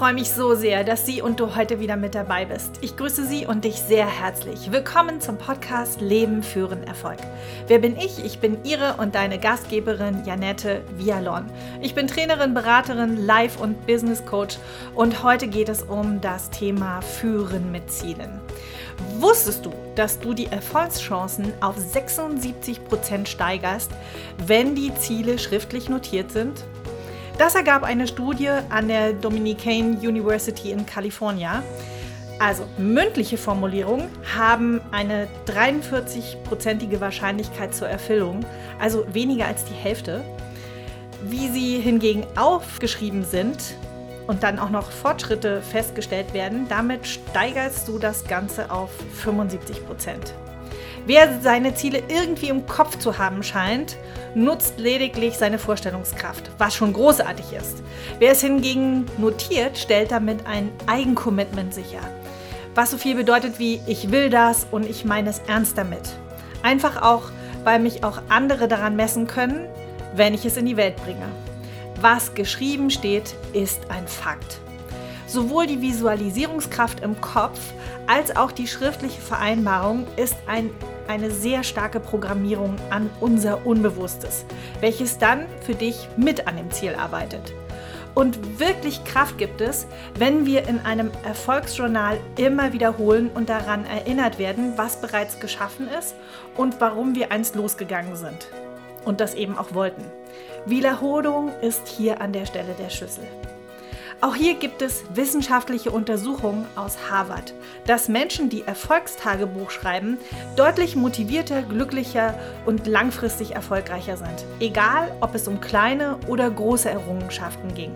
freue mich so sehr, dass Sie und du heute wieder mit dabei bist. Ich grüße Sie und dich sehr herzlich. Willkommen zum Podcast Leben führen Erfolg. Wer bin ich? Ich bin Ihre und deine Gastgeberin Janette Vialon. Ich bin Trainerin, Beraterin, Life- und Business Coach und heute geht es um das Thema Führen mit Zielen. Wusstest du, dass du die Erfolgschancen auf 76 Prozent steigerst, wenn die Ziele schriftlich notiert sind? Das ergab eine Studie an der Dominican University in Kalifornien. Also mündliche Formulierungen haben eine 43-prozentige Wahrscheinlichkeit zur Erfüllung, also weniger als die Hälfte. Wie sie hingegen aufgeschrieben sind und dann auch noch Fortschritte festgestellt werden, damit steigerst du das Ganze auf 75 Prozent. Wer seine Ziele irgendwie im Kopf zu haben scheint, nutzt lediglich seine Vorstellungskraft, was schon großartig ist. Wer es hingegen notiert, stellt damit ein Eigencommitment sicher. Was so viel bedeutet wie ich will das und ich meine es ernst damit. Einfach auch, weil mich auch andere daran messen können, wenn ich es in die Welt bringe. Was geschrieben steht, ist ein Fakt. Sowohl die Visualisierungskraft im Kopf als auch die schriftliche Vereinbarung ist ein eine sehr starke Programmierung an unser Unbewusstes, welches dann für dich mit an dem Ziel arbeitet. Und wirklich Kraft gibt es, wenn wir in einem Erfolgsjournal immer wiederholen und daran erinnert werden, was bereits geschaffen ist und warum wir einst losgegangen sind. Und das eben auch wollten. Wiederholung ist hier an der Stelle der Schlüssel. Auch hier gibt es wissenschaftliche Untersuchungen aus Harvard, dass Menschen, die Erfolgstagebuch schreiben, deutlich motivierter, glücklicher und langfristig erfolgreicher sind. Egal, ob es um kleine oder große Errungenschaften ging.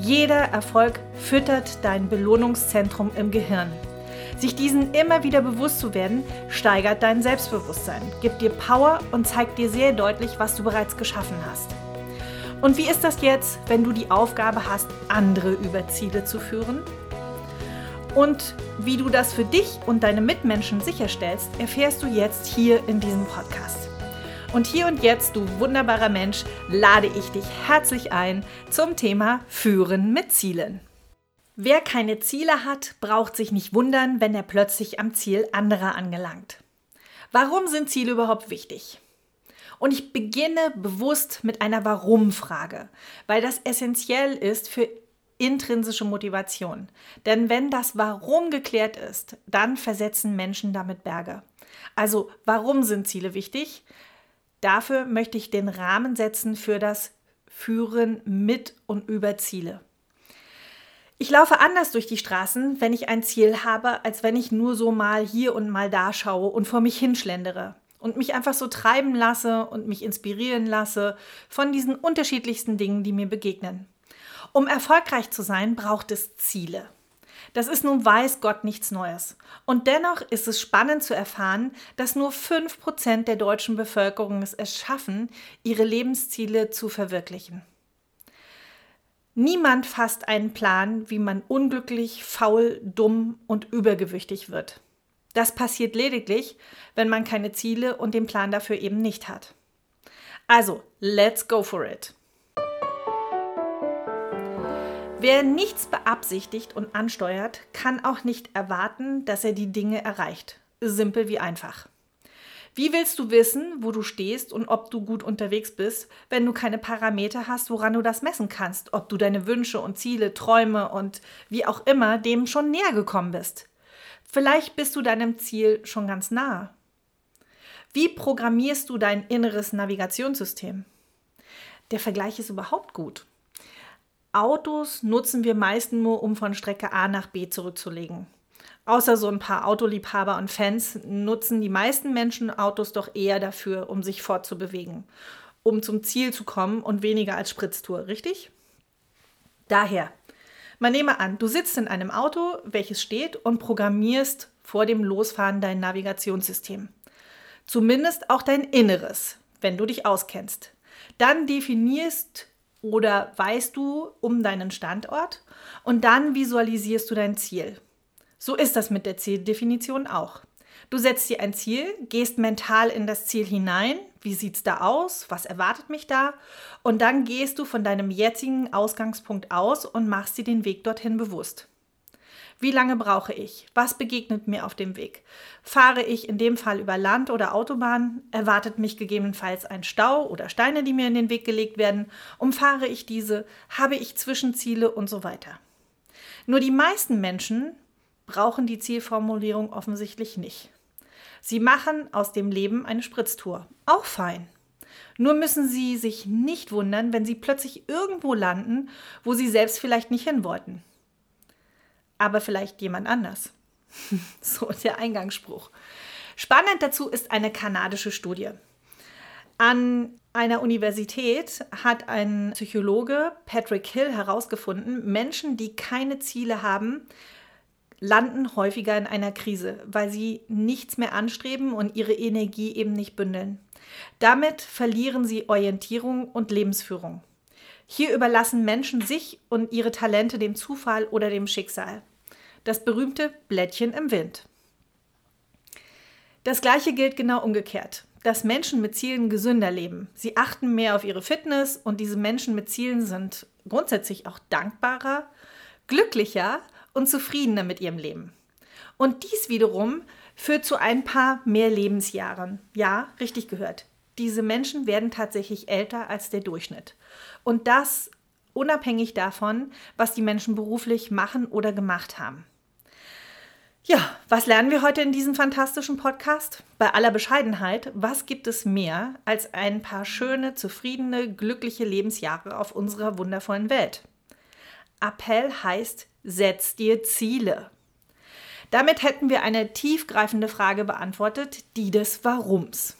Jeder Erfolg füttert dein Belohnungszentrum im Gehirn. Sich diesen immer wieder bewusst zu werden, steigert dein Selbstbewusstsein, gibt dir Power und zeigt dir sehr deutlich, was du bereits geschaffen hast. Und wie ist das jetzt, wenn du die Aufgabe hast, andere über Ziele zu führen? Und wie du das für dich und deine Mitmenschen sicherstellst, erfährst du jetzt hier in diesem Podcast. Und hier und jetzt, du wunderbarer Mensch, lade ich dich herzlich ein zum Thema Führen mit Zielen. Wer keine Ziele hat, braucht sich nicht wundern, wenn er plötzlich am Ziel anderer angelangt. Warum sind Ziele überhaupt wichtig? Und ich beginne bewusst mit einer Warum-Frage, weil das essentiell ist für intrinsische Motivation. Denn wenn das Warum geklärt ist, dann versetzen Menschen damit Berge. Also warum sind Ziele wichtig? Dafür möchte ich den Rahmen setzen für das Führen mit und über Ziele. Ich laufe anders durch die Straßen, wenn ich ein Ziel habe, als wenn ich nur so mal hier und mal da schaue und vor mich hinschlendere und mich einfach so treiben lasse und mich inspirieren lasse von diesen unterschiedlichsten Dingen, die mir begegnen. Um erfolgreich zu sein, braucht es Ziele. Das ist nun weiß Gott nichts Neues. Und dennoch ist es spannend zu erfahren, dass nur 5% der deutschen Bevölkerung es schaffen, ihre Lebensziele zu verwirklichen. Niemand fasst einen Plan, wie man unglücklich, faul, dumm und übergewichtig wird. Das passiert lediglich, wenn man keine Ziele und den Plan dafür eben nicht hat. Also, let's go for it. Wer nichts beabsichtigt und ansteuert, kann auch nicht erwarten, dass er die Dinge erreicht. Simpel wie einfach. Wie willst du wissen, wo du stehst und ob du gut unterwegs bist, wenn du keine Parameter hast, woran du das messen kannst, ob du deine Wünsche und Ziele, Träume und wie auch immer dem schon näher gekommen bist? Vielleicht bist du deinem Ziel schon ganz nah. Wie programmierst du dein inneres Navigationssystem? Der Vergleich ist überhaupt gut. Autos nutzen wir meist nur, um von Strecke A nach B zurückzulegen. Außer so ein paar Autoliebhaber und Fans nutzen die meisten Menschen Autos doch eher dafür, um sich fortzubewegen, um zum Ziel zu kommen und weniger als Spritztour, richtig? Daher, man nehme an, du sitzt in einem Auto, welches steht und programmierst vor dem Losfahren dein Navigationssystem. Zumindest auch dein Inneres, wenn du dich auskennst. Dann definierst oder weißt du um deinen Standort und dann visualisierst du dein Ziel. So ist das mit der Zieldefinition auch. Du setzt dir ein Ziel, gehst mental in das Ziel hinein. Wie sieht es da aus? Was erwartet mich da? Und dann gehst du von deinem jetzigen Ausgangspunkt aus und machst dir den Weg dorthin bewusst. Wie lange brauche ich? Was begegnet mir auf dem Weg? Fahre ich in dem Fall über Land oder Autobahn? Erwartet mich gegebenenfalls ein Stau oder Steine, die mir in den Weg gelegt werden? Umfahre ich diese? Habe ich Zwischenziele und so weiter? Nur die meisten Menschen brauchen die Zielformulierung offensichtlich nicht. Sie machen aus dem Leben eine Spritztour. Auch fein. Nur müssen Sie sich nicht wundern, wenn Sie plötzlich irgendwo landen, wo Sie selbst vielleicht nicht hin wollten aber vielleicht jemand anders. so der Eingangsspruch. Spannend dazu ist eine kanadische Studie. An einer Universität hat ein Psychologe, Patrick Hill, herausgefunden, Menschen, die keine Ziele haben, landen häufiger in einer Krise, weil sie nichts mehr anstreben und ihre Energie eben nicht bündeln. Damit verlieren sie Orientierung und Lebensführung. Hier überlassen Menschen sich und ihre Talente dem Zufall oder dem Schicksal das berühmte Blättchen im Wind. Das gleiche gilt genau umgekehrt, dass Menschen mit Zielen gesünder leben. Sie achten mehr auf ihre Fitness und diese Menschen mit Zielen sind grundsätzlich auch dankbarer, glücklicher und zufriedener mit ihrem Leben. Und dies wiederum führt zu ein paar mehr Lebensjahren. Ja, richtig gehört. Diese Menschen werden tatsächlich älter als der Durchschnitt. Und das unabhängig davon, was die Menschen beruflich machen oder gemacht haben. Ja, was lernen wir heute in diesem fantastischen Podcast? Bei aller Bescheidenheit, was gibt es mehr als ein paar schöne, zufriedene, glückliche Lebensjahre auf unserer wundervollen Welt? Appell heißt, setz dir Ziele. Damit hätten wir eine tiefgreifende Frage beantwortet, die des Warums.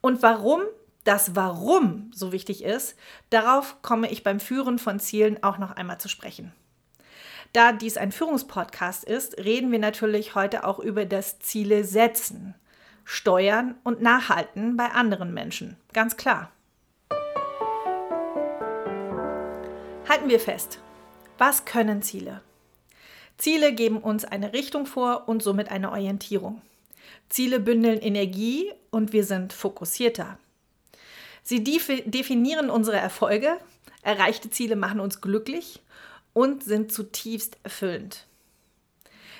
Und warum das Warum so wichtig ist, darauf komme ich beim Führen von Zielen auch noch einmal zu sprechen. Da dies ein Führungspodcast ist, reden wir natürlich heute auch über das Ziele setzen, steuern und nachhalten bei anderen Menschen. Ganz klar. Halten wir fest. Was können Ziele? Ziele geben uns eine Richtung vor und somit eine Orientierung. Ziele bündeln Energie und wir sind fokussierter. Sie definieren unsere Erfolge, erreichte Ziele machen uns glücklich und sind zutiefst erfüllend.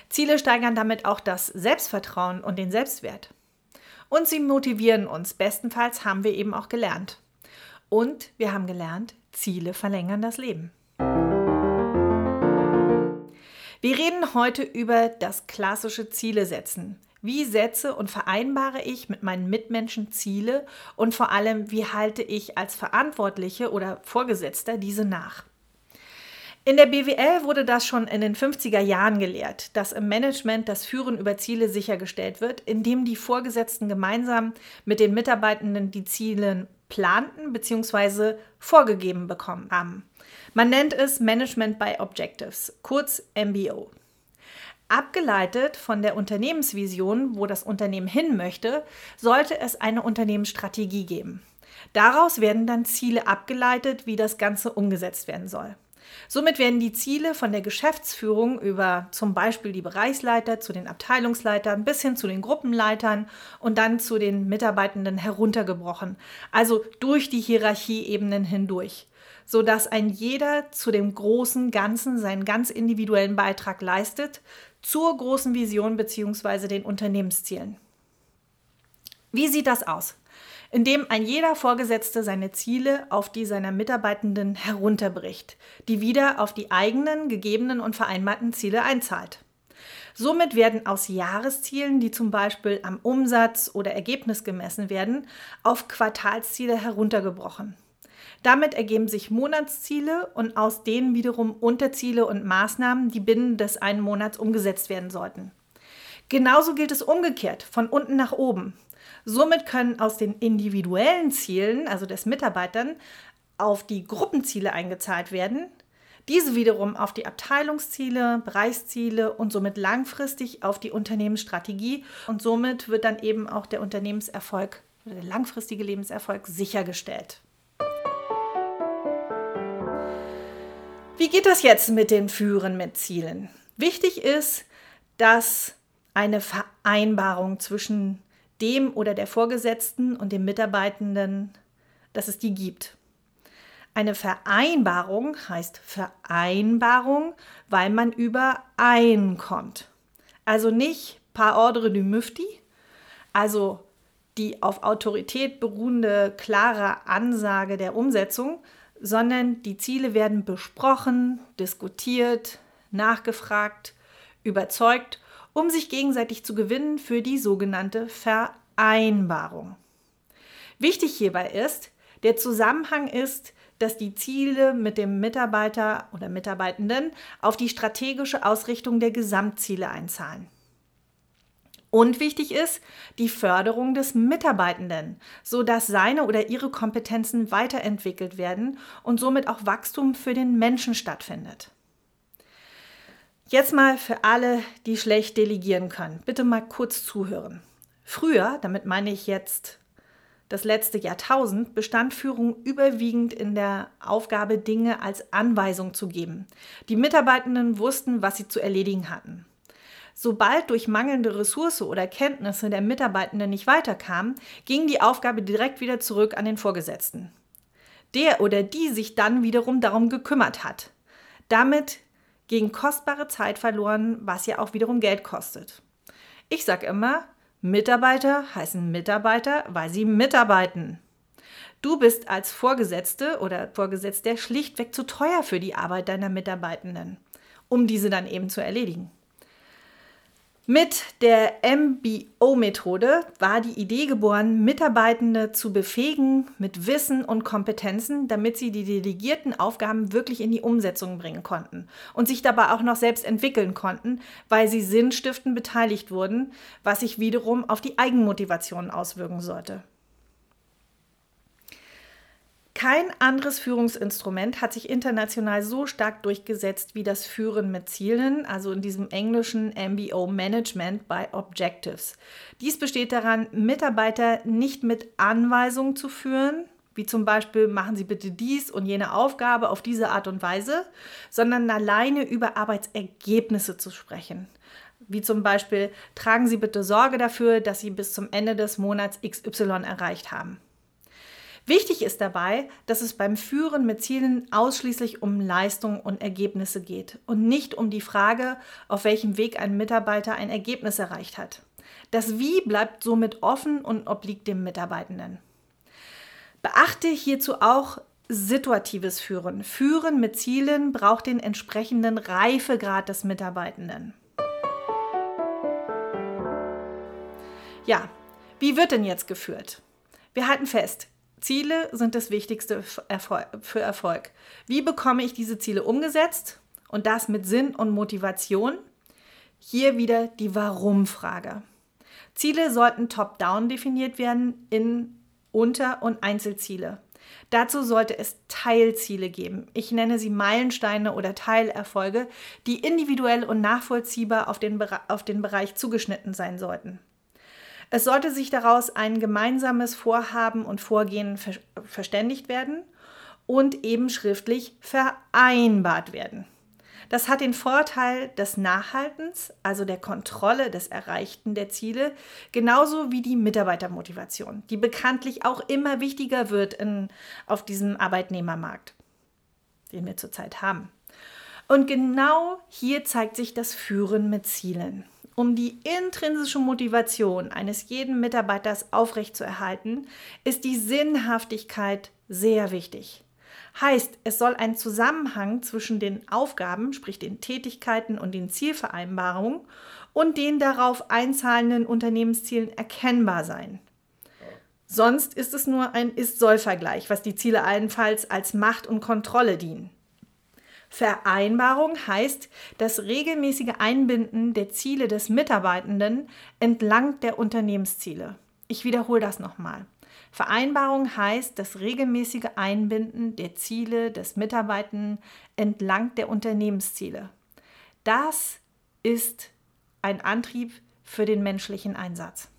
Ziele steigern damit auch das Selbstvertrauen und den Selbstwert. Und sie motivieren uns. Bestenfalls haben wir eben auch gelernt. Und wir haben gelernt, Ziele verlängern das Leben. Wir reden heute über das klassische Ziele setzen. Wie setze und vereinbare ich mit meinen Mitmenschen Ziele und vor allem, wie halte ich als Verantwortliche oder Vorgesetzter diese nach? In der BWL wurde das schon in den 50er Jahren gelehrt, dass im Management das Führen über Ziele sichergestellt wird, indem die Vorgesetzten gemeinsam mit den Mitarbeitenden die Ziele planten bzw. vorgegeben bekommen haben. Man nennt es Management by Objectives, kurz MBO. Abgeleitet von der Unternehmensvision, wo das Unternehmen hin möchte, sollte es eine Unternehmensstrategie geben. Daraus werden dann Ziele abgeleitet, wie das Ganze umgesetzt werden soll. Somit werden die Ziele von der Geschäftsführung über zum Beispiel die Bereichsleiter zu den Abteilungsleitern bis hin zu den Gruppenleitern und dann zu den Mitarbeitenden heruntergebrochen, also durch die Hierarchieebenen hindurch, sodass ein jeder zu dem großen Ganzen seinen ganz individuellen Beitrag leistet, zur großen Vision bzw. den Unternehmenszielen. Wie sieht das aus? indem ein jeder Vorgesetzte seine Ziele auf die seiner Mitarbeitenden herunterbricht, die wieder auf die eigenen gegebenen und vereinbarten Ziele einzahlt. Somit werden aus Jahreszielen, die zum Beispiel am Umsatz oder Ergebnis gemessen werden, auf Quartalsziele heruntergebrochen. Damit ergeben sich Monatsziele und aus denen wiederum Unterziele und Maßnahmen, die binnen des einen Monats umgesetzt werden sollten. Genauso gilt es umgekehrt, von unten nach oben. Somit können aus den individuellen Zielen, also des Mitarbeitern, auf die Gruppenziele eingezahlt werden. Diese wiederum auf die Abteilungsziele, Bereichsziele und somit langfristig auf die Unternehmensstrategie. Und somit wird dann eben auch der Unternehmenserfolg oder der langfristige Lebenserfolg sichergestellt. Wie geht das jetzt mit den Führen mit Zielen? Wichtig ist, dass eine Vereinbarung zwischen dem oder der Vorgesetzten und dem Mitarbeitenden, dass es die gibt. Eine Vereinbarung heißt Vereinbarung, weil man übereinkommt. Also nicht par ordre du Müfti, also die auf Autorität beruhende klare Ansage der Umsetzung, sondern die Ziele werden besprochen, diskutiert, nachgefragt, überzeugt, um sich gegenseitig zu gewinnen für die sogenannte Vereinbarung. Wichtig hierbei ist, der Zusammenhang ist, dass die Ziele mit dem Mitarbeiter oder Mitarbeitenden auf die strategische Ausrichtung der Gesamtziele einzahlen. Und wichtig ist die Förderung des Mitarbeitenden, sodass seine oder ihre Kompetenzen weiterentwickelt werden und somit auch Wachstum für den Menschen stattfindet. Jetzt mal für alle, die schlecht delegieren können. Bitte mal kurz zuhören. Früher, damit meine ich jetzt das letzte Jahrtausend, bestand Führung überwiegend in der Aufgabe, Dinge als Anweisung zu geben. Die Mitarbeitenden wussten, was sie zu erledigen hatten. Sobald durch mangelnde Ressource oder Kenntnisse der Mitarbeitenden nicht weiterkam, ging die Aufgabe direkt wieder zurück an den Vorgesetzten. Der oder die sich dann wiederum darum gekümmert hat. Damit ging kostbare Zeit verloren, was ja auch wiederum Geld kostet. Ich sage immer, Mitarbeiter heißen Mitarbeiter, weil sie mitarbeiten. Du bist als Vorgesetzte oder Vorgesetzter schlichtweg zu teuer für die Arbeit deiner Mitarbeitenden, um diese dann eben zu erledigen. Mit der MBO-Methode war die Idee geboren, Mitarbeitende zu befähigen mit Wissen und Kompetenzen, damit sie die delegierten Aufgaben wirklich in die Umsetzung bringen konnten und sich dabei auch noch selbst entwickeln konnten, weil sie sinnstiftend beteiligt wurden, was sich wiederum auf die Eigenmotivation auswirken sollte. Kein anderes Führungsinstrument hat sich international so stark durchgesetzt wie das Führen mit Zielen, also in diesem englischen MBO Management by Objectives. Dies besteht daran, Mitarbeiter nicht mit Anweisungen zu führen, wie zum Beispiel machen Sie bitte dies und jene Aufgabe auf diese Art und Weise, sondern alleine über Arbeitsergebnisse zu sprechen. Wie zum Beispiel, tragen Sie bitte Sorge dafür, dass Sie bis zum Ende des Monats XY erreicht haben. Wichtig ist dabei, dass es beim Führen mit Zielen ausschließlich um Leistung und Ergebnisse geht und nicht um die Frage, auf welchem Weg ein Mitarbeiter ein Ergebnis erreicht hat. Das Wie bleibt somit offen und obliegt dem Mitarbeitenden. Beachte hierzu auch situatives Führen. Führen mit Zielen braucht den entsprechenden Reifegrad des Mitarbeitenden. Ja, wie wird denn jetzt geführt? Wir halten fest, Ziele sind das Wichtigste für Erfolg. Wie bekomme ich diese Ziele umgesetzt? Und das mit Sinn und Motivation? Hier wieder die Warum-Frage. Ziele sollten top-down definiert werden in Unter- und Einzelziele. Dazu sollte es Teilziele geben. Ich nenne sie Meilensteine oder Teilerfolge, die individuell und nachvollziehbar auf den, auf den Bereich zugeschnitten sein sollten. Es sollte sich daraus ein gemeinsames Vorhaben und Vorgehen ver verständigt werden und eben schriftlich vereinbart werden. Das hat den Vorteil des Nachhaltens, also der Kontrolle des Erreichten der Ziele, genauso wie die Mitarbeitermotivation, die bekanntlich auch immer wichtiger wird in, auf diesem Arbeitnehmermarkt, den wir zurzeit haben. Und genau hier zeigt sich das Führen mit Zielen. Um die intrinsische Motivation eines jeden Mitarbeiters aufrechtzuerhalten, ist die Sinnhaftigkeit sehr wichtig. Heißt, es soll ein Zusammenhang zwischen den Aufgaben, sprich den Tätigkeiten und den Zielvereinbarungen und den darauf einzahlenden Unternehmenszielen erkennbar sein. Sonst ist es nur ein Ist-Soll-Vergleich, was die Ziele allenfalls als Macht und Kontrolle dienen. Vereinbarung heißt das regelmäßige Einbinden der Ziele des Mitarbeitenden entlang der Unternehmensziele. Ich wiederhole das nochmal. Vereinbarung heißt das regelmäßige Einbinden der Ziele des Mitarbeitenden entlang der Unternehmensziele. Das ist ein Antrieb für den menschlichen Einsatz.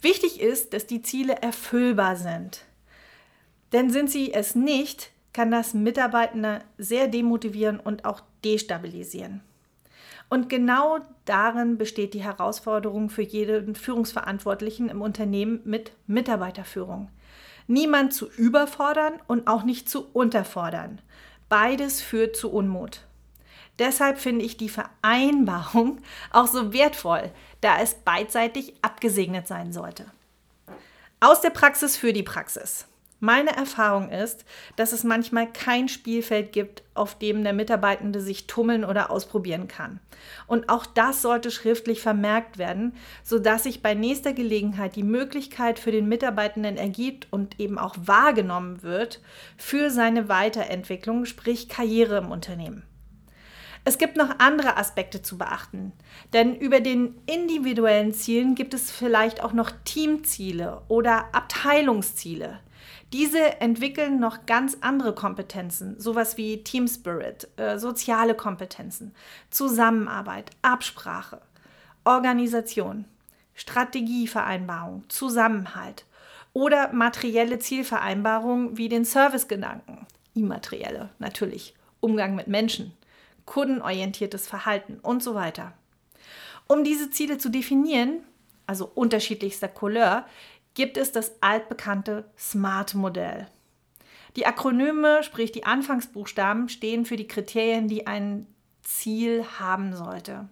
Wichtig ist, dass die Ziele erfüllbar sind. Denn sind sie es nicht, kann das Mitarbeitende sehr demotivieren und auch destabilisieren. Und genau darin besteht die Herausforderung für jeden Führungsverantwortlichen im Unternehmen mit Mitarbeiterführung. Niemand zu überfordern und auch nicht zu unterfordern. Beides führt zu Unmut. Deshalb finde ich die Vereinbarung auch so wertvoll, da es beidseitig abgesegnet sein sollte. Aus der Praxis für die Praxis. Meine Erfahrung ist, dass es manchmal kein Spielfeld gibt, auf dem der Mitarbeitende sich tummeln oder ausprobieren kann. Und auch das sollte schriftlich vermerkt werden, sodass sich bei nächster Gelegenheit die Möglichkeit für den Mitarbeitenden ergibt und eben auch wahrgenommen wird für seine Weiterentwicklung, sprich Karriere im Unternehmen. Es gibt noch andere Aspekte zu beachten, denn über den individuellen Zielen gibt es vielleicht auch noch Teamziele oder Abteilungsziele. Diese entwickeln noch ganz andere Kompetenzen, sowas wie Team Spirit, äh, soziale Kompetenzen, Zusammenarbeit, Absprache, Organisation, Strategievereinbarung, Zusammenhalt oder materielle Zielvereinbarungen wie den Servicegedanken, immaterielle natürlich, Umgang mit Menschen, kundenorientiertes Verhalten und so weiter. Um diese Ziele zu definieren, also unterschiedlichster Couleur, gibt es das altbekannte SMART-Modell. Die Akronyme, sprich die Anfangsbuchstaben, stehen für die Kriterien, die ein Ziel haben sollte.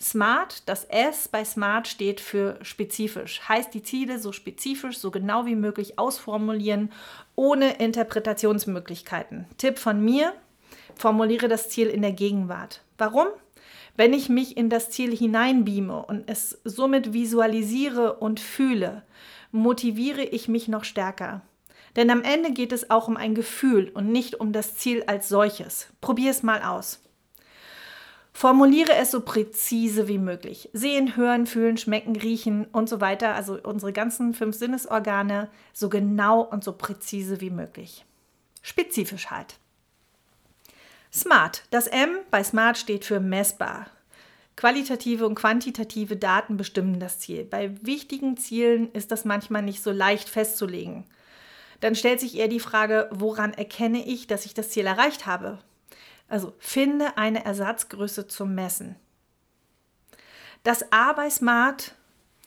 SMART, das S bei SMART steht für spezifisch, heißt die Ziele so spezifisch, so genau wie möglich ausformulieren, ohne Interpretationsmöglichkeiten. Tipp von mir, formuliere das Ziel in der Gegenwart. Warum? Wenn ich mich in das Ziel hineinbeame und es somit visualisiere und fühle, motiviere ich mich noch stärker. Denn am Ende geht es auch um ein Gefühl und nicht um das Ziel als solches. Probier es mal aus. Formuliere es so präzise wie möglich. Sehen, hören, fühlen, schmecken, riechen und so weiter, also unsere ganzen fünf Sinnesorgane, so genau und so präzise wie möglich. Spezifisch halt. Smart. Das M bei Smart steht für messbar. Qualitative und quantitative Daten bestimmen das Ziel. Bei wichtigen Zielen ist das manchmal nicht so leicht festzulegen. Dann stellt sich eher die Frage, woran erkenne ich, dass ich das Ziel erreicht habe? Also finde eine Ersatzgröße zum Messen. Das A bei Smart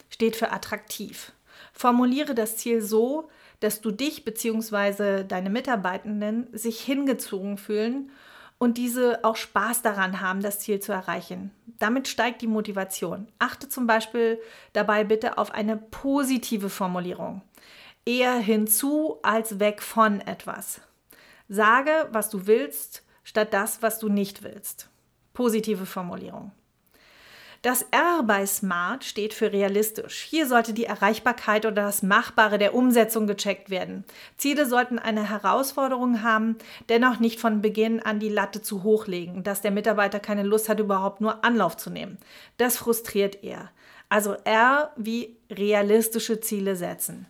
steht für attraktiv. Formuliere das Ziel so, dass du dich bzw. deine Mitarbeitenden sich hingezogen fühlen und diese auch Spaß daran haben, das Ziel zu erreichen. Damit steigt die Motivation. Achte zum Beispiel dabei bitte auf eine positive Formulierung. Eher hinzu als weg von etwas. Sage, was du willst, statt das, was du nicht willst. Positive Formulierung. Das R bei Smart steht für realistisch. Hier sollte die Erreichbarkeit oder das Machbare der Umsetzung gecheckt werden. Ziele sollten eine Herausforderung haben, dennoch nicht von Beginn an die Latte zu hoch legen, dass der Mitarbeiter keine Lust hat, überhaupt nur Anlauf zu nehmen. Das frustriert eher. Also R wie realistische Ziele setzen.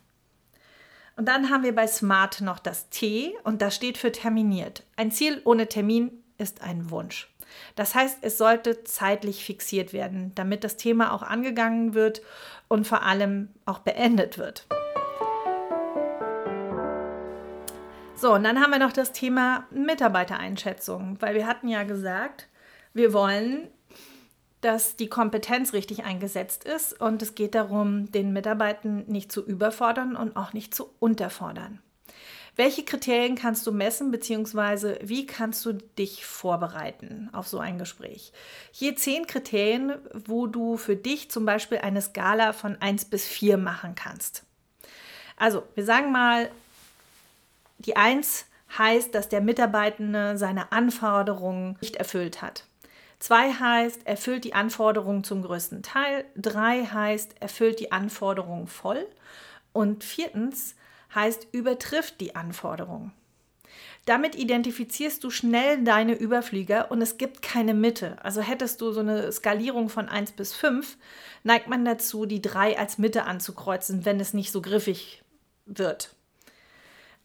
Und dann haben wir bei Smart noch das T und das steht für terminiert. Ein Ziel ohne Termin ist ein Wunsch. Das heißt, es sollte zeitlich fixiert werden, damit das Thema auch angegangen wird und vor allem auch beendet wird. So, und dann haben wir noch das Thema Mitarbeitereinschätzung, weil wir hatten ja gesagt, wir wollen, dass die Kompetenz richtig eingesetzt ist und es geht darum, den Mitarbeitern nicht zu überfordern und auch nicht zu unterfordern. Welche Kriterien kannst du messen, beziehungsweise wie kannst du dich vorbereiten auf so ein Gespräch? Hier zehn Kriterien, wo du für dich zum Beispiel eine Skala von 1 bis 4 machen kannst. Also, wir sagen mal, die 1 heißt, dass der Mitarbeitende seine Anforderungen nicht erfüllt hat. 2 heißt, erfüllt die Anforderungen zum größten Teil. 3 heißt, erfüllt die Anforderungen voll. Und viertens, heißt übertrifft die Anforderungen. Damit identifizierst du schnell deine Überflieger und es gibt keine Mitte. Also hättest du so eine Skalierung von 1 bis 5, neigt man dazu, die 3 als Mitte anzukreuzen, wenn es nicht so griffig wird.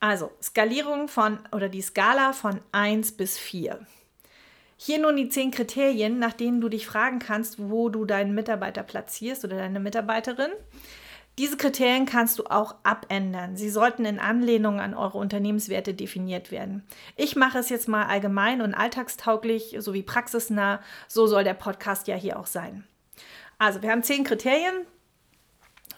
Also Skalierung von oder die Skala von 1 bis 4. Hier nun die 10 Kriterien, nach denen du dich fragen kannst, wo du deinen Mitarbeiter platzierst oder deine Mitarbeiterin. Diese Kriterien kannst du auch abändern. Sie sollten in Anlehnung an eure Unternehmenswerte definiert werden. Ich mache es jetzt mal allgemein und alltagstauglich sowie praxisnah. So soll der Podcast ja hier auch sein. Also, wir haben zehn Kriterien.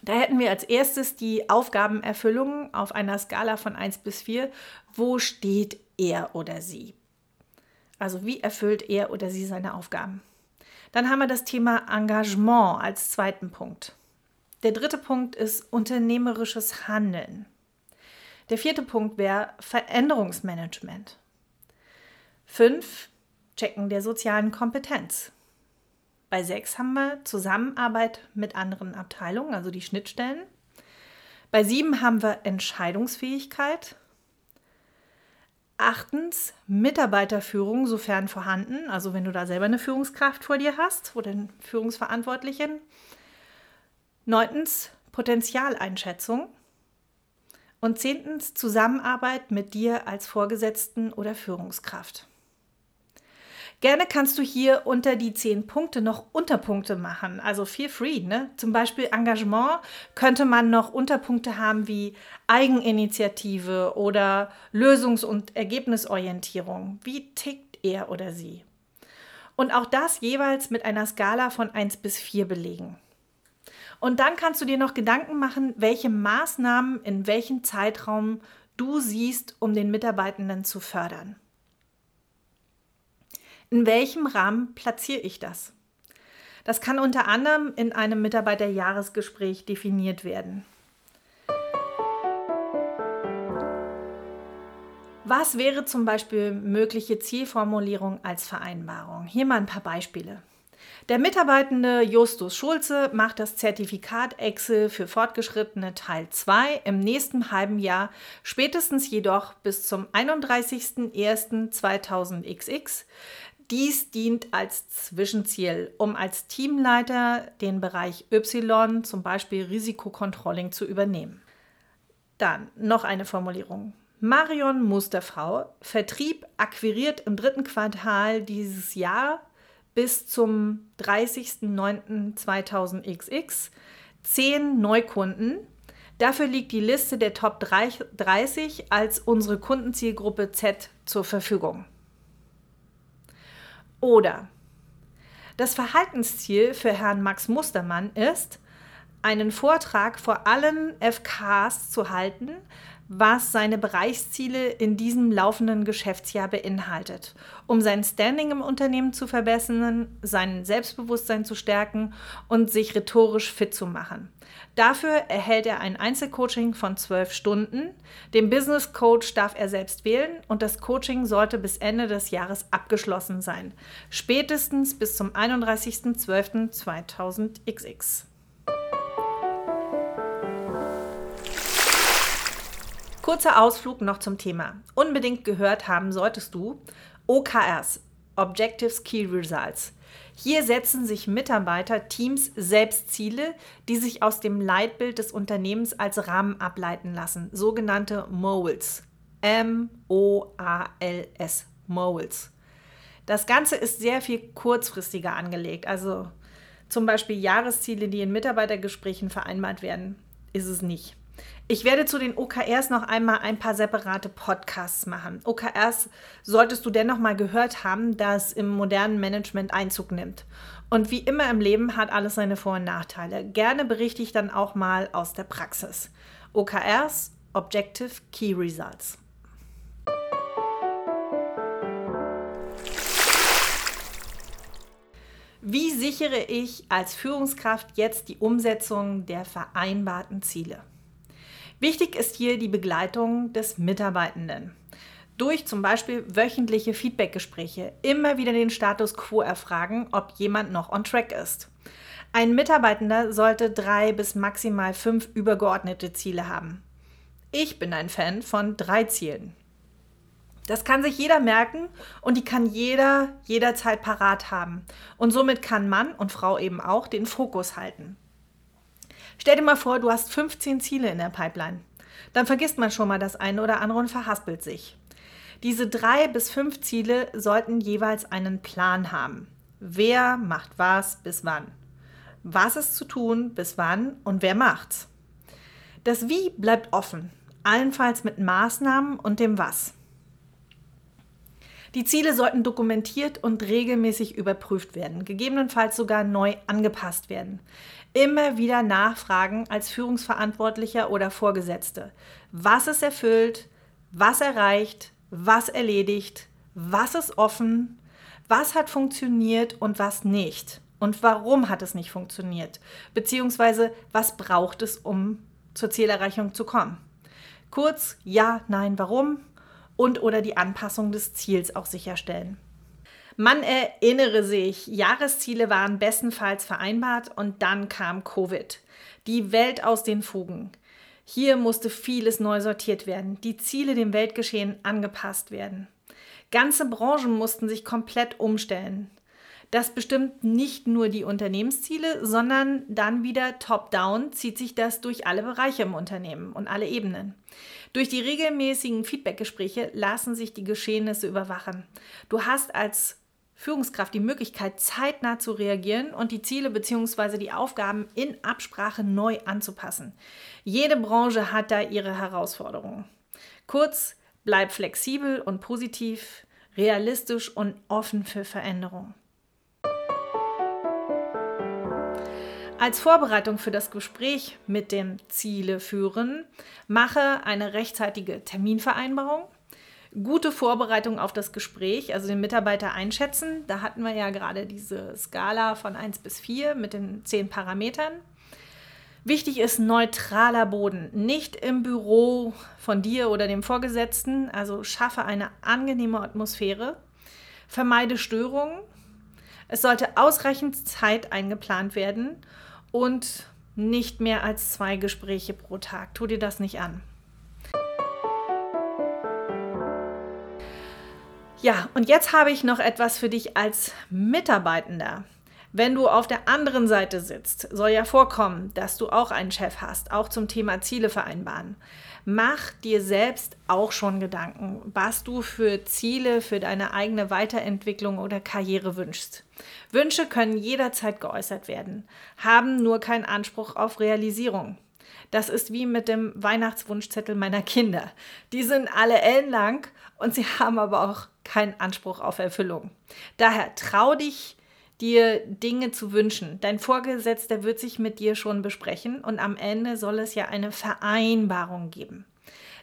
Da hätten wir als erstes die Aufgabenerfüllung auf einer Skala von 1 bis 4. Wo steht er oder sie? Also, wie erfüllt er oder sie seine Aufgaben? Dann haben wir das Thema Engagement als zweiten Punkt. Der dritte Punkt ist unternehmerisches Handeln. Der vierte Punkt wäre Veränderungsmanagement. Fünf, Checken der sozialen Kompetenz. Bei sechs haben wir Zusammenarbeit mit anderen Abteilungen, also die Schnittstellen. Bei sieben haben wir Entscheidungsfähigkeit. Achtens Mitarbeiterführung, sofern vorhanden, also wenn du da selber eine Führungskraft vor dir hast oder einen Führungsverantwortlichen. Neuntens Potenzialeinschätzung. Und zehntens Zusammenarbeit mit dir als Vorgesetzten oder Führungskraft. Gerne kannst du hier unter die zehn Punkte noch Unterpunkte machen, also feel free. Ne? Zum Beispiel Engagement könnte man noch Unterpunkte haben wie Eigeninitiative oder Lösungs- und Ergebnisorientierung. Wie tickt er oder sie? Und auch das jeweils mit einer Skala von 1 bis 4 belegen. Und dann kannst du dir noch Gedanken machen, welche Maßnahmen in welchem Zeitraum du siehst, um den Mitarbeitenden zu fördern. In welchem Rahmen platziere ich das? Das kann unter anderem in einem Mitarbeiterjahresgespräch definiert werden. Was wäre zum Beispiel mögliche Zielformulierung als Vereinbarung? Hier mal ein paar Beispiele. Der Mitarbeitende Justus Schulze macht das Zertifikat Excel für Fortgeschrittene Teil 2 im nächsten halben Jahr, spätestens jedoch bis zum 31.01.2000XX. Dies dient als Zwischenziel, um als Teamleiter den Bereich Y, zum Beispiel Risikokontrolling, zu übernehmen. Dann noch eine Formulierung. Marion Musterfrau, Vertrieb akquiriert im dritten Quartal dieses Jahr bis zum 30.09.2000XX 10 Neukunden. Dafür liegt die Liste der Top 30 als unsere Kundenzielgruppe Z zur Verfügung. Oder das Verhaltensziel für Herrn Max Mustermann ist, einen Vortrag vor allen FKs zu halten, was seine Bereichsziele in diesem laufenden Geschäftsjahr beinhaltet, um sein Standing im Unternehmen zu verbessern, sein Selbstbewusstsein zu stärken und sich rhetorisch fit zu machen. Dafür erhält er ein Einzelcoaching von zwölf Stunden. Den Business Coach darf er selbst wählen und das Coaching sollte bis Ende des Jahres abgeschlossen sein. Spätestens bis zum 31.12.2000XX. Kurzer Ausflug noch zum Thema. Unbedingt gehört haben solltest du OKRs, Objectives Key Results. Hier setzen sich Mitarbeiter, Teams selbst Ziele, die sich aus dem Leitbild des Unternehmens als Rahmen ableiten lassen, sogenannte MOALs. M-O-A-L-S, MOALs. Das Ganze ist sehr viel kurzfristiger angelegt, also zum Beispiel Jahresziele, die in Mitarbeitergesprächen vereinbart werden, ist es nicht. Ich werde zu den OKRs noch einmal ein paar separate Podcasts machen. OKRs solltest du dennoch mal gehört haben, dass im modernen Management Einzug nimmt. Und wie immer im Leben hat alles seine Vor- und Nachteile. Gerne berichte ich dann auch mal aus der Praxis. OKRs, Objective Key Results. Wie sichere ich als Führungskraft jetzt die Umsetzung der vereinbarten Ziele? Wichtig ist hier die Begleitung des Mitarbeitenden. Durch zum Beispiel wöchentliche Feedbackgespräche immer wieder den Status quo erfragen, ob jemand noch on track ist. Ein Mitarbeitender sollte drei bis maximal fünf übergeordnete Ziele haben. Ich bin ein Fan von drei Zielen. Das kann sich jeder merken und die kann jeder jederzeit parat haben. Und somit kann Mann und Frau eben auch den Fokus halten. Stell dir mal vor, du hast 15 Ziele in der Pipeline. Dann vergisst man schon mal das eine oder andere und verhaspelt sich. Diese drei bis fünf Ziele sollten jeweils einen Plan haben. Wer macht was bis wann? Was ist zu tun bis wann und wer macht's? Das Wie bleibt offen, allenfalls mit Maßnahmen und dem Was. Die Ziele sollten dokumentiert und regelmäßig überprüft werden, gegebenenfalls sogar neu angepasst werden. Immer wieder nachfragen als Führungsverantwortlicher oder Vorgesetzte. Was ist erfüllt? Was erreicht? Was erledigt? Was ist offen? Was hat funktioniert und was nicht? Und warum hat es nicht funktioniert? Beziehungsweise was braucht es, um zur Zielerreichung zu kommen? Kurz, ja, nein, warum? Und oder die Anpassung des Ziels auch sicherstellen. Man erinnere sich, Jahresziele waren bestenfalls vereinbart und dann kam Covid. Die Welt aus den Fugen. Hier musste vieles neu sortiert werden, die Ziele dem Weltgeschehen angepasst werden. Ganze Branchen mussten sich komplett umstellen. Das bestimmt nicht nur die Unternehmensziele, sondern dann wieder top-down zieht sich das durch alle Bereiche im Unternehmen und alle Ebenen. Durch die regelmäßigen Feedbackgespräche lassen sich die Geschehnisse überwachen. Du hast als Führungskraft die Möglichkeit, zeitnah zu reagieren und die Ziele bzw. die Aufgaben in Absprache neu anzupassen. Jede Branche hat da ihre Herausforderungen. Kurz, bleib flexibel und positiv, realistisch und offen für Veränderungen. Als Vorbereitung für das Gespräch mit dem Ziele führen, mache eine rechtzeitige Terminvereinbarung. Gute Vorbereitung auf das Gespräch, also den Mitarbeiter einschätzen. Da hatten wir ja gerade diese Skala von 1 bis 4 mit den 10 Parametern. Wichtig ist neutraler Boden, nicht im Büro von dir oder dem Vorgesetzten. Also schaffe eine angenehme Atmosphäre. Vermeide Störungen. Es sollte ausreichend Zeit eingeplant werden und nicht mehr als zwei Gespräche pro Tag. Tu dir das nicht an. Ja, und jetzt habe ich noch etwas für dich als Mitarbeitender. Wenn du auf der anderen Seite sitzt, soll ja vorkommen, dass du auch einen Chef hast, auch zum Thema Ziele vereinbaren. Mach dir selbst auch schon Gedanken, was du für Ziele für deine eigene Weiterentwicklung oder Karriere wünschst. Wünsche können jederzeit geäußert werden, haben nur keinen Anspruch auf Realisierung. Das ist wie mit dem Weihnachtswunschzettel meiner Kinder. Die sind alle ellenlang und sie haben aber auch keinen Anspruch auf Erfüllung. Daher trau dich, dir Dinge zu wünschen. Dein Vorgesetzter wird sich mit dir schon besprechen und am Ende soll es ja eine Vereinbarung geben.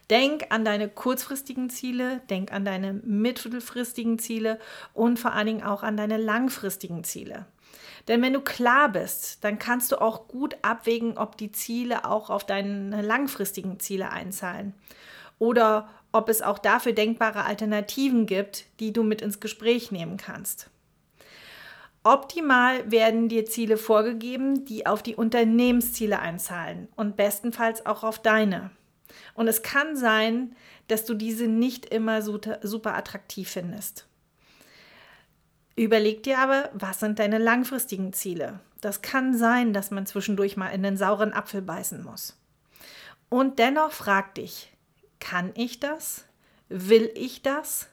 Denk an deine kurzfristigen Ziele, denk an deine mittelfristigen Ziele und vor allen Dingen auch an deine langfristigen Ziele. Denn wenn du klar bist, dann kannst du auch gut abwägen, ob die Ziele auch auf deine langfristigen Ziele einzahlen oder ob es auch dafür denkbare Alternativen gibt, die du mit ins Gespräch nehmen kannst. Optimal werden dir Ziele vorgegeben, die auf die Unternehmensziele einzahlen und bestenfalls auch auf deine. Und es kann sein, dass du diese nicht immer super attraktiv findest. Überleg dir aber, was sind deine langfristigen Ziele? Das kann sein, dass man zwischendurch mal in den sauren Apfel beißen muss. Und dennoch frag dich, kann ich das? Will ich das?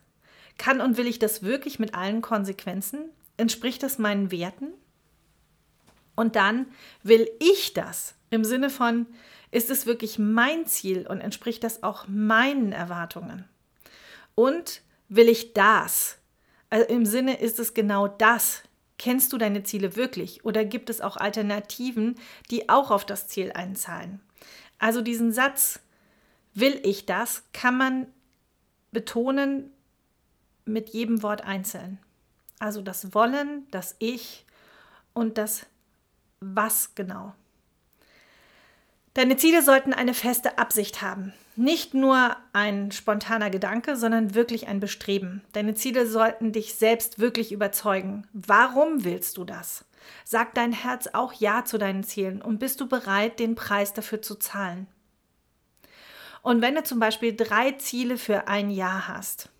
Kann und will ich das wirklich mit allen Konsequenzen? Entspricht das meinen Werten? Und dann will ich das im Sinne von, ist es wirklich mein Ziel und entspricht das auch meinen Erwartungen? Und will ich das? Also im Sinne ist es genau das. Kennst du deine Ziele wirklich oder gibt es auch Alternativen, die auch auf das Ziel einzahlen? Also diesen Satz, will ich das, kann man betonen mit jedem Wort einzeln. Also das Wollen, das Ich und das Was genau. Deine Ziele sollten eine feste Absicht haben. Nicht nur ein spontaner Gedanke, sondern wirklich ein Bestreben. Deine Ziele sollten dich selbst wirklich überzeugen. Warum willst du das? Sagt dein Herz auch Ja zu deinen Zielen und bist du bereit, den Preis dafür zu zahlen? Und wenn du zum Beispiel drei Ziele für ein Jahr hast,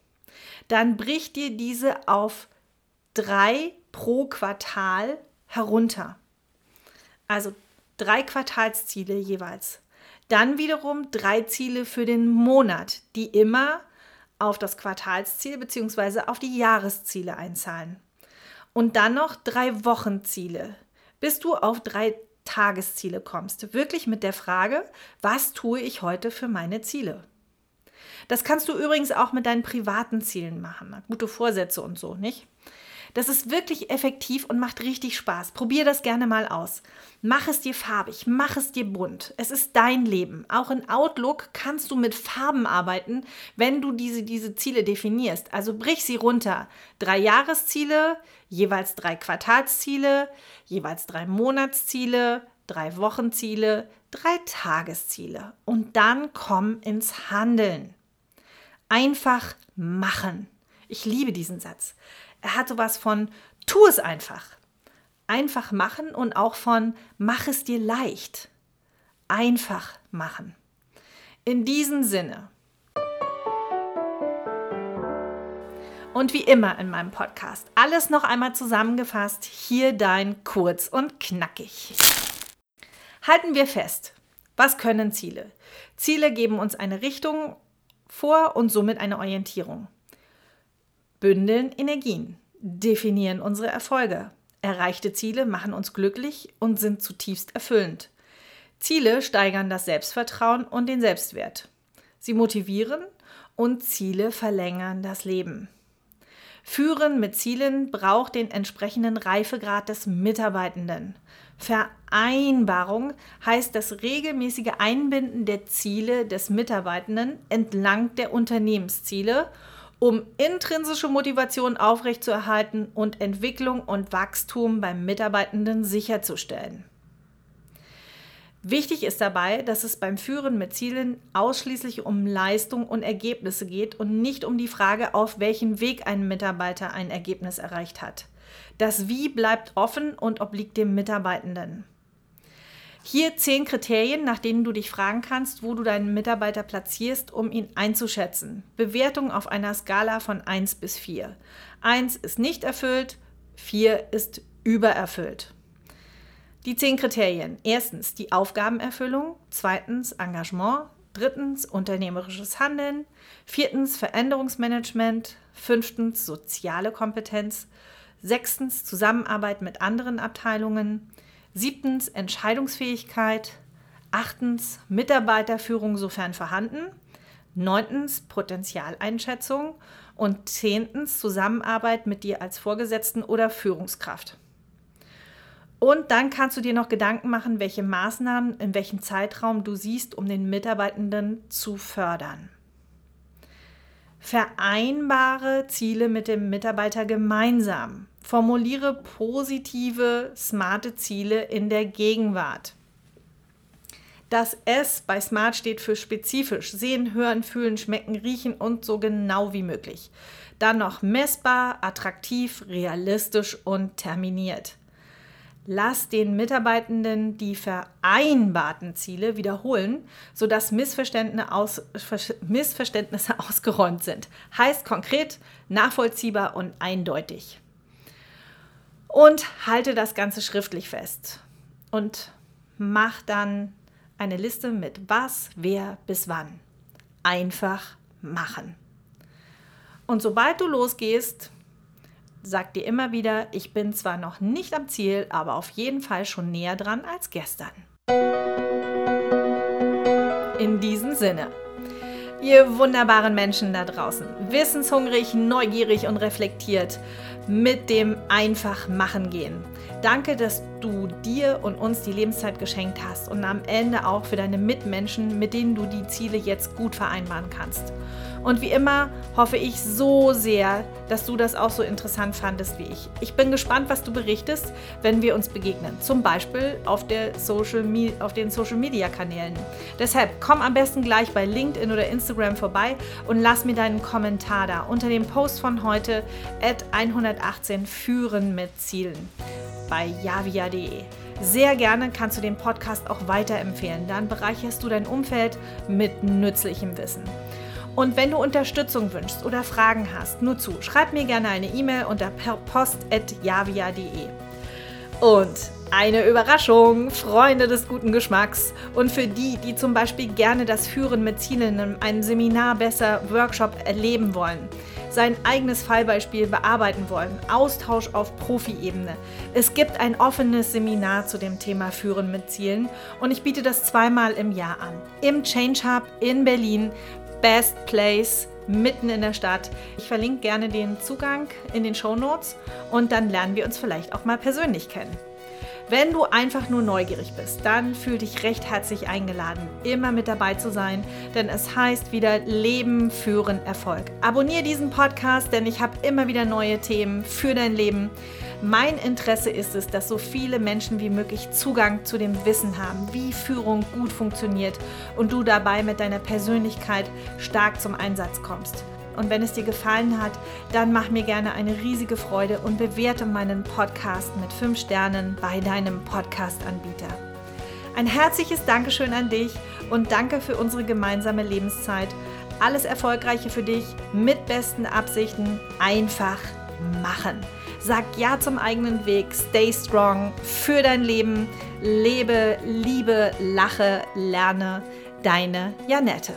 dann brich dir diese auf drei pro Quartal herunter. Also drei Quartalsziele jeweils. Dann wiederum drei Ziele für den Monat, die immer auf das Quartalsziel bzw. auf die Jahresziele einzahlen. Und dann noch drei Wochenziele, bis du auf drei Tagesziele kommst. Wirklich mit der Frage, was tue ich heute für meine Ziele? Das kannst du übrigens auch mit deinen privaten Zielen machen. Gute Vorsätze und so, nicht? Das ist wirklich effektiv und macht richtig Spaß. Probier das gerne mal aus. Mach es dir farbig, mach es dir bunt. Es ist dein Leben. Auch in Outlook kannst du mit Farben arbeiten, wenn du diese, diese Ziele definierst. Also brich sie runter. Drei Jahresziele, jeweils drei Quartalsziele, jeweils drei Monatsziele, drei Wochenziele, drei Tagesziele. Und dann komm ins Handeln. Einfach machen. Ich liebe diesen Satz. Er hat sowas von tu es einfach. Einfach machen und auch von mach es dir leicht. Einfach machen. In diesem Sinne. Und wie immer in meinem Podcast, alles noch einmal zusammengefasst, hier dein kurz und knackig. Halten wir fest, was können Ziele? Ziele geben uns eine Richtung vor und somit eine Orientierung bündeln Energien, definieren unsere Erfolge. Erreichte Ziele machen uns glücklich und sind zutiefst erfüllend. Ziele steigern das Selbstvertrauen und den Selbstwert. Sie motivieren und Ziele verlängern das Leben. Führen mit Zielen braucht den entsprechenden Reifegrad des Mitarbeitenden. Vereinbarung heißt das regelmäßige Einbinden der Ziele des Mitarbeitenden entlang der Unternehmensziele um intrinsische Motivation aufrechtzuerhalten und Entwicklung und Wachstum beim Mitarbeitenden sicherzustellen. Wichtig ist dabei, dass es beim Führen mit Zielen ausschließlich um Leistung und Ergebnisse geht und nicht um die Frage, auf welchem Weg ein Mitarbeiter ein Ergebnis erreicht hat. Das Wie bleibt offen und obliegt dem Mitarbeitenden. Hier zehn Kriterien, nach denen du dich fragen kannst, wo du deinen Mitarbeiter platzierst, um ihn einzuschätzen. Bewertung auf einer Skala von 1 bis 4. 1 ist nicht erfüllt, 4 ist übererfüllt. Die zehn Kriterien. Erstens die Aufgabenerfüllung, zweitens Engagement, drittens unternehmerisches Handeln, viertens Veränderungsmanagement, fünftens soziale Kompetenz, sechstens Zusammenarbeit mit anderen Abteilungen, Siebtens Entscheidungsfähigkeit. Achtens Mitarbeiterführung sofern vorhanden. Neuntens Potenzialeinschätzung. Und zehntens Zusammenarbeit mit dir als Vorgesetzten oder Führungskraft. Und dann kannst du dir noch Gedanken machen, welche Maßnahmen in welchem Zeitraum du siehst, um den Mitarbeitenden zu fördern. Vereinbare Ziele mit dem Mitarbeiter gemeinsam. Formuliere positive, smarte Ziele in der Gegenwart. Das S bei Smart steht für spezifisch. Sehen, hören, fühlen, schmecken, riechen und so genau wie möglich. Dann noch messbar, attraktiv, realistisch und terminiert. Lass den Mitarbeitenden die vereinbarten Ziele wiederholen, sodass Missverständnisse, aus, Missverständnisse ausgeräumt sind. Heißt konkret, nachvollziehbar und eindeutig und halte das Ganze schriftlich fest und mach dann eine Liste mit was, wer, bis wann. Einfach machen. Und sobald du losgehst, sag dir immer wieder, ich bin zwar noch nicht am Ziel, aber auf jeden Fall schon näher dran als gestern. In diesem Sinne. Ihr wunderbaren Menschen da draußen, wissenshungrig, neugierig und reflektiert, mit dem einfach machen gehen. Danke, dass du dir und uns die Lebenszeit geschenkt hast und am Ende auch für deine Mitmenschen, mit denen du die Ziele jetzt gut vereinbaren kannst. Und wie immer hoffe ich so sehr, dass du das auch so interessant fandest wie ich. Ich bin gespannt, was du berichtest, wenn wir uns begegnen. Zum Beispiel auf, Social auf den Social Media Kanälen. Deshalb komm am besten gleich bei LinkedIn oder Instagram vorbei und lass mir deinen Kommentar da unter dem Post von heute at 118 Führen mit Zielen bei javia.de. Sehr gerne kannst du den Podcast auch weiterempfehlen. Dann bereicherst du dein Umfeld mit nützlichem Wissen. Und wenn du Unterstützung wünschst oder Fragen hast, nur zu, schreib mir gerne eine E-Mail unter post.javia.de. Und eine Überraschung, Freunde des guten Geschmacks und für die, die zum Beispiel gerne das Führen mit Zielen in einem Seminar besser Workshop erleben wollen. sein eigenes Fallbeispiel bearbeiten wollen. Austausch auf Profi-Ebene. Es gibt ein offenes Seminar zu dem Thema Führen mit Zielen und ich biete das zweimal im Jahr an. Im Change Hub in Berlin. Best Place mitten in der Stadt. Ich verlinke gerne den Zugang in den Show Notes und dann lernen wir uns vielleicht auch mal persönlich kennen. Wenn du einfach nur neugierig bist, dann fühl dich recht herzlich eingeladen, immer mit dabei zu sein, denn es heißt wieder Leben führen Erfolg. Abonniere diesen Podcast, denn ich habe immer wieder neue Themen für dein Leben. Mein Interesse ist es, dass so viele Menschen wie möglich Zugang zu dem Wissen haben, wie Führung gut funktioniert und du dabei mit deiner Persönlichkeit stark zum Einsatz kommst. Und wenn es dir gefallen hat, dann mach mir gerne eine riesige Freude und bewerte meinen Podcast mit 5 Sternen bei deinem Podcast-Anbieter. Ein herzliches Dankeschön an dich und danke für unsere gemeinsame Lebenszeit. Alles Erfolgreiche für dich mit besten Absichten. Einfach machen. Sag Ja zum eigenen Weg. Stay strong für dein Leben. Lebe, liebe, lache, lerne. Deine Janette.